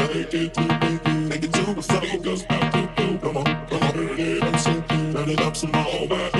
Make it to the floor, goes out to do. Come on, come on, turn it up, turn it up some more.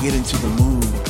get into the mood.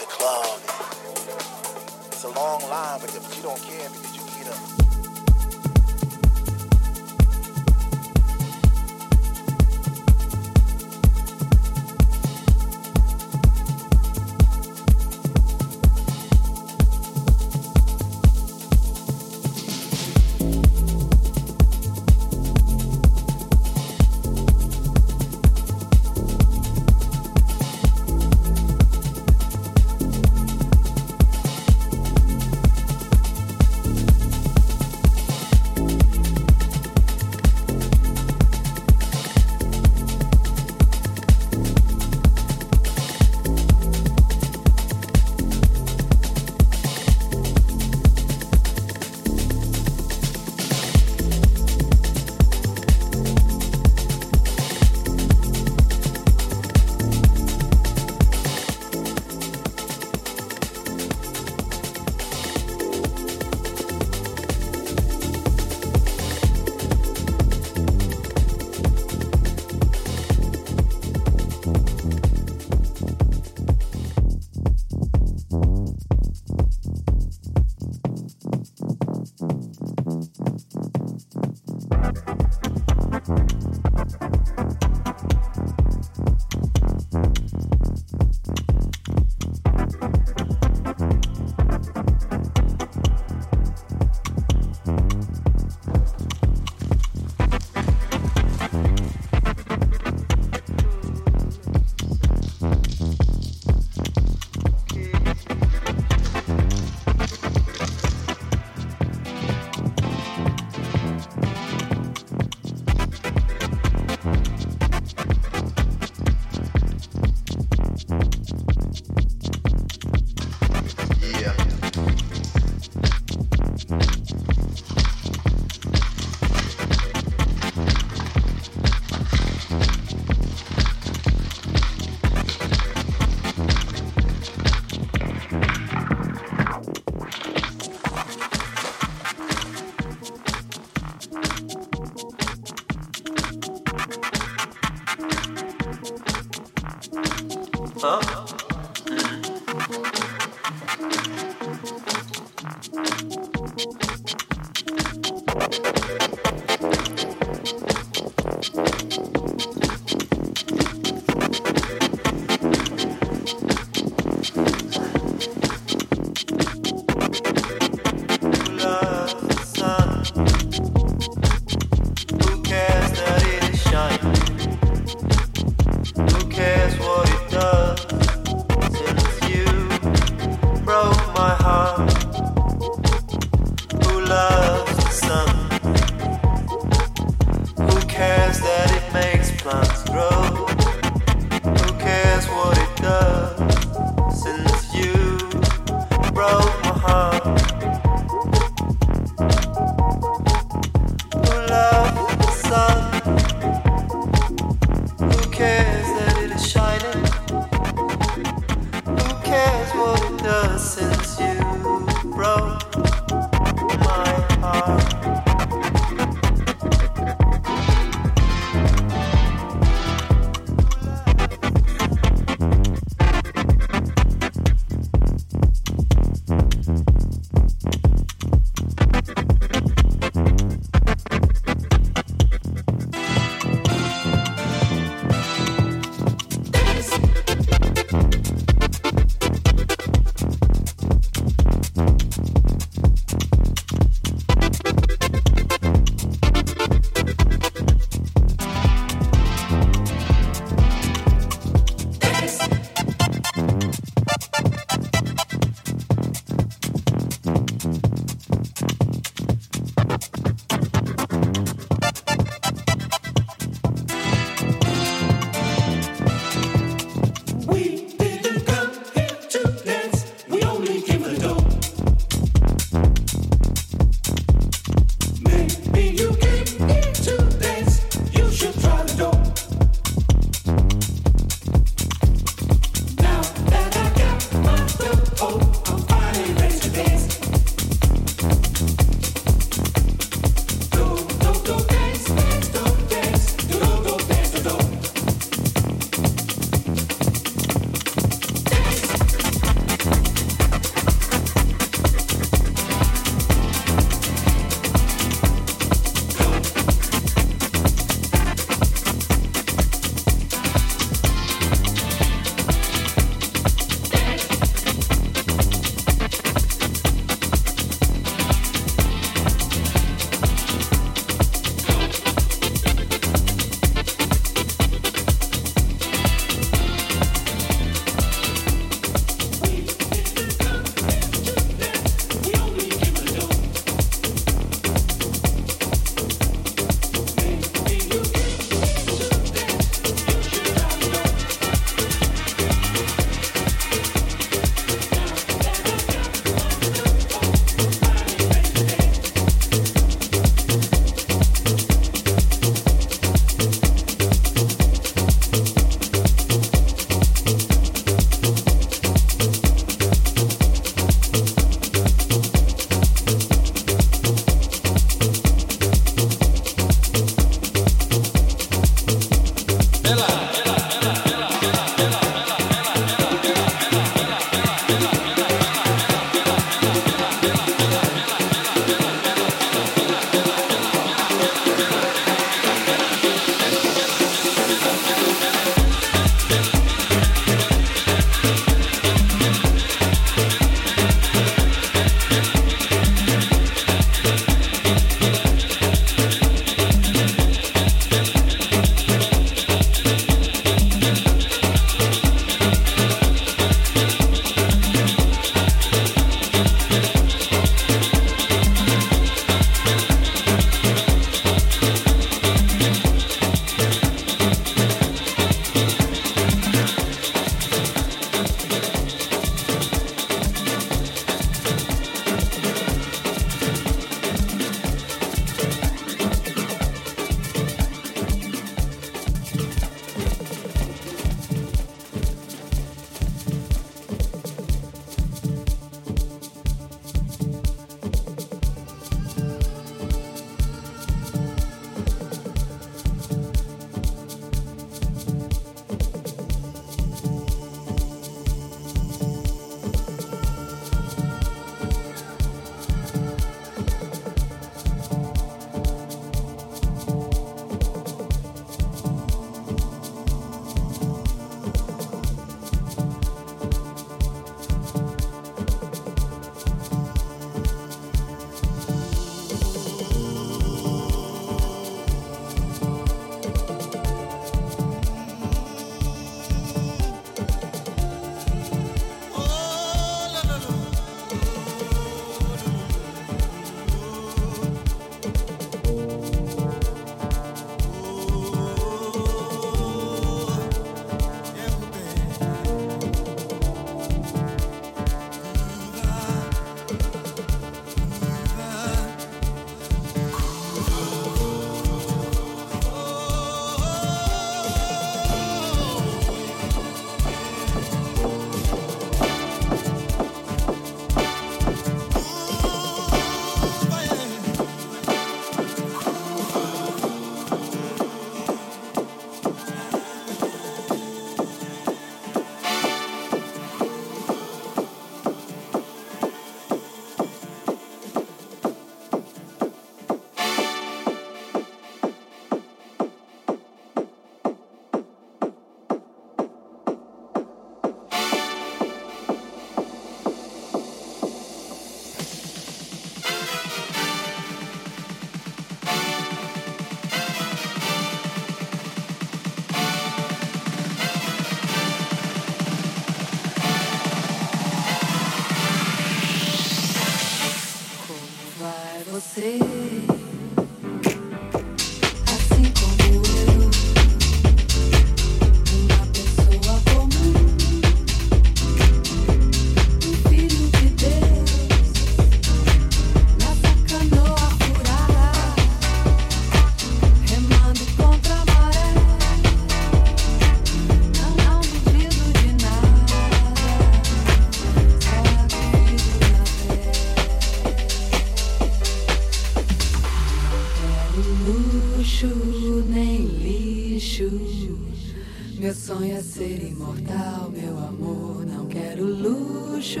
Meu sonho é ser imortal, meu amor. Não quero luxo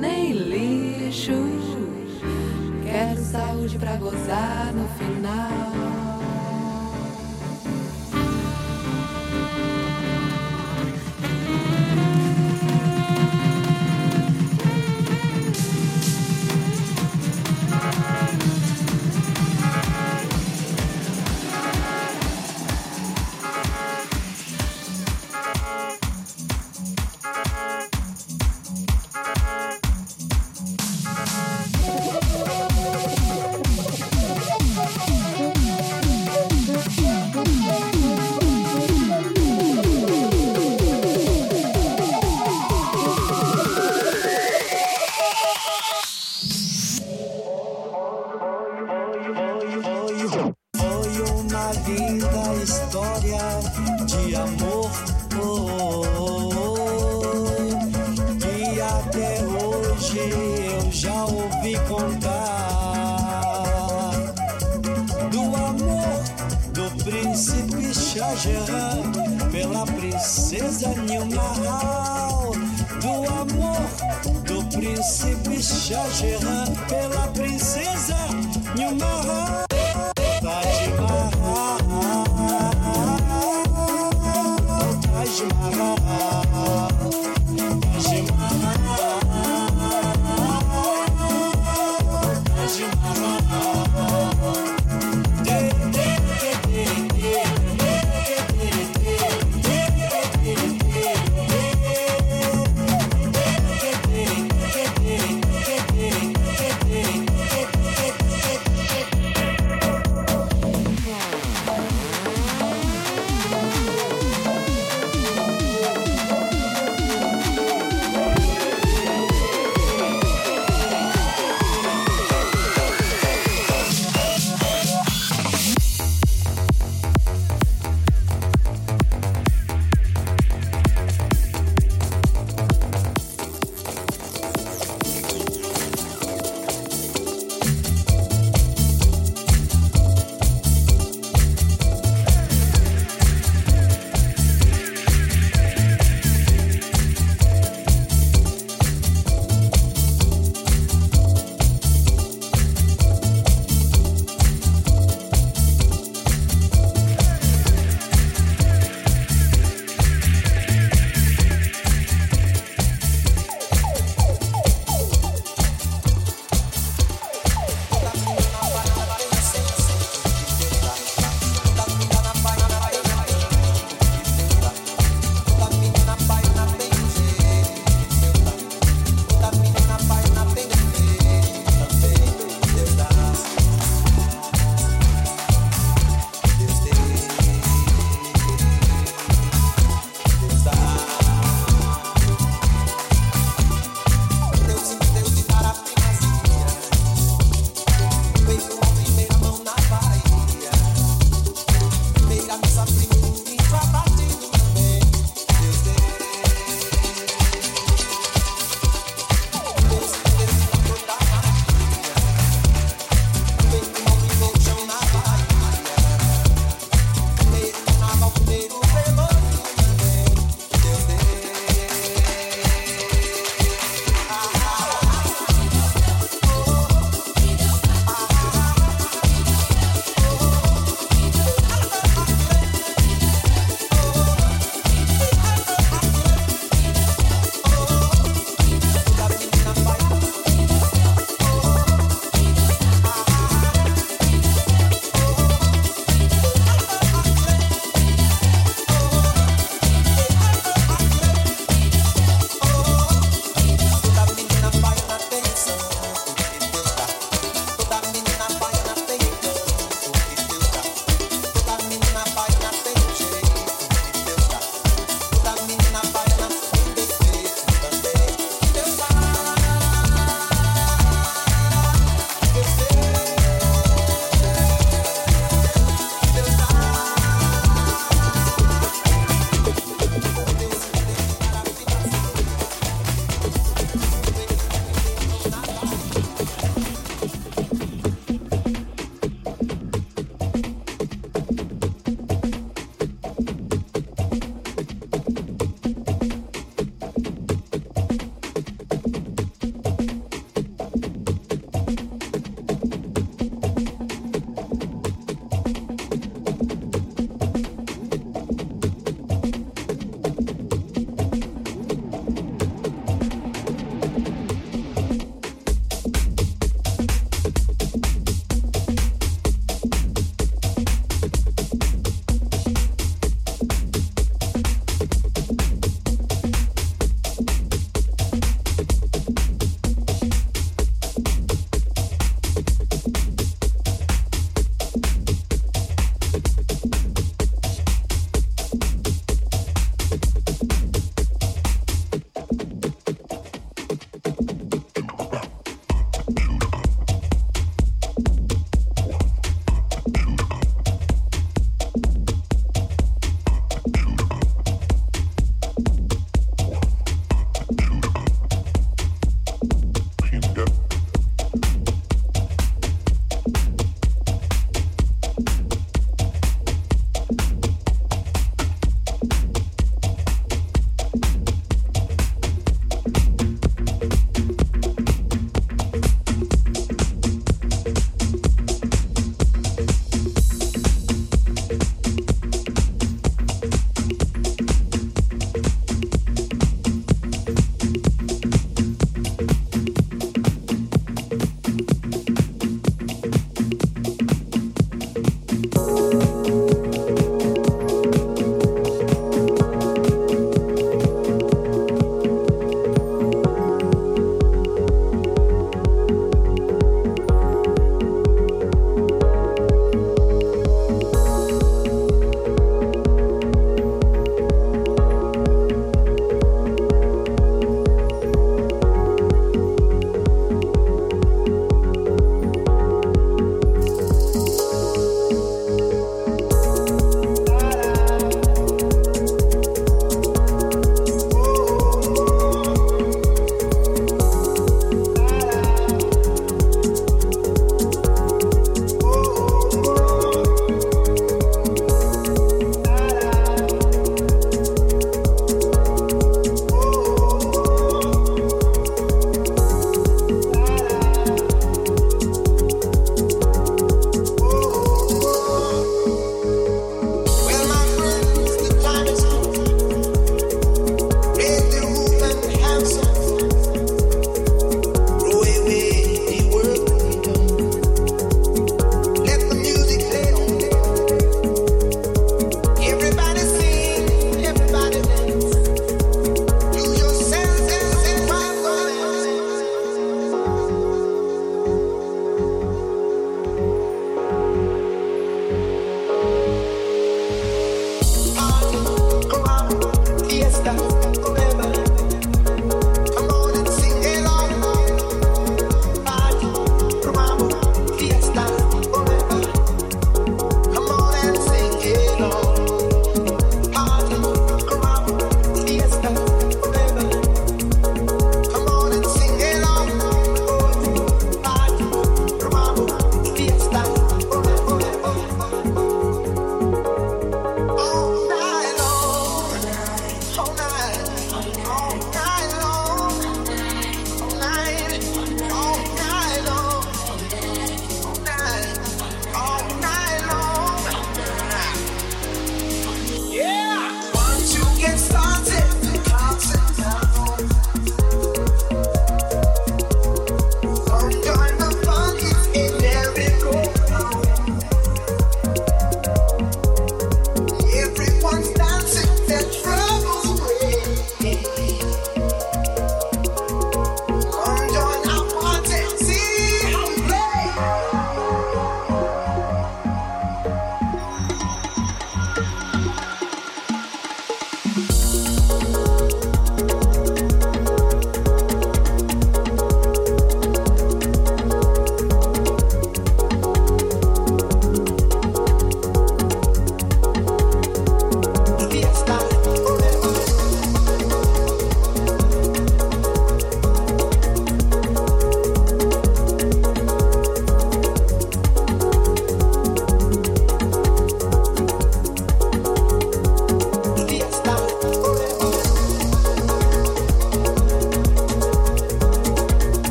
nem lixo. Quero saúde pra gozar no final. Jacquerin pela primeira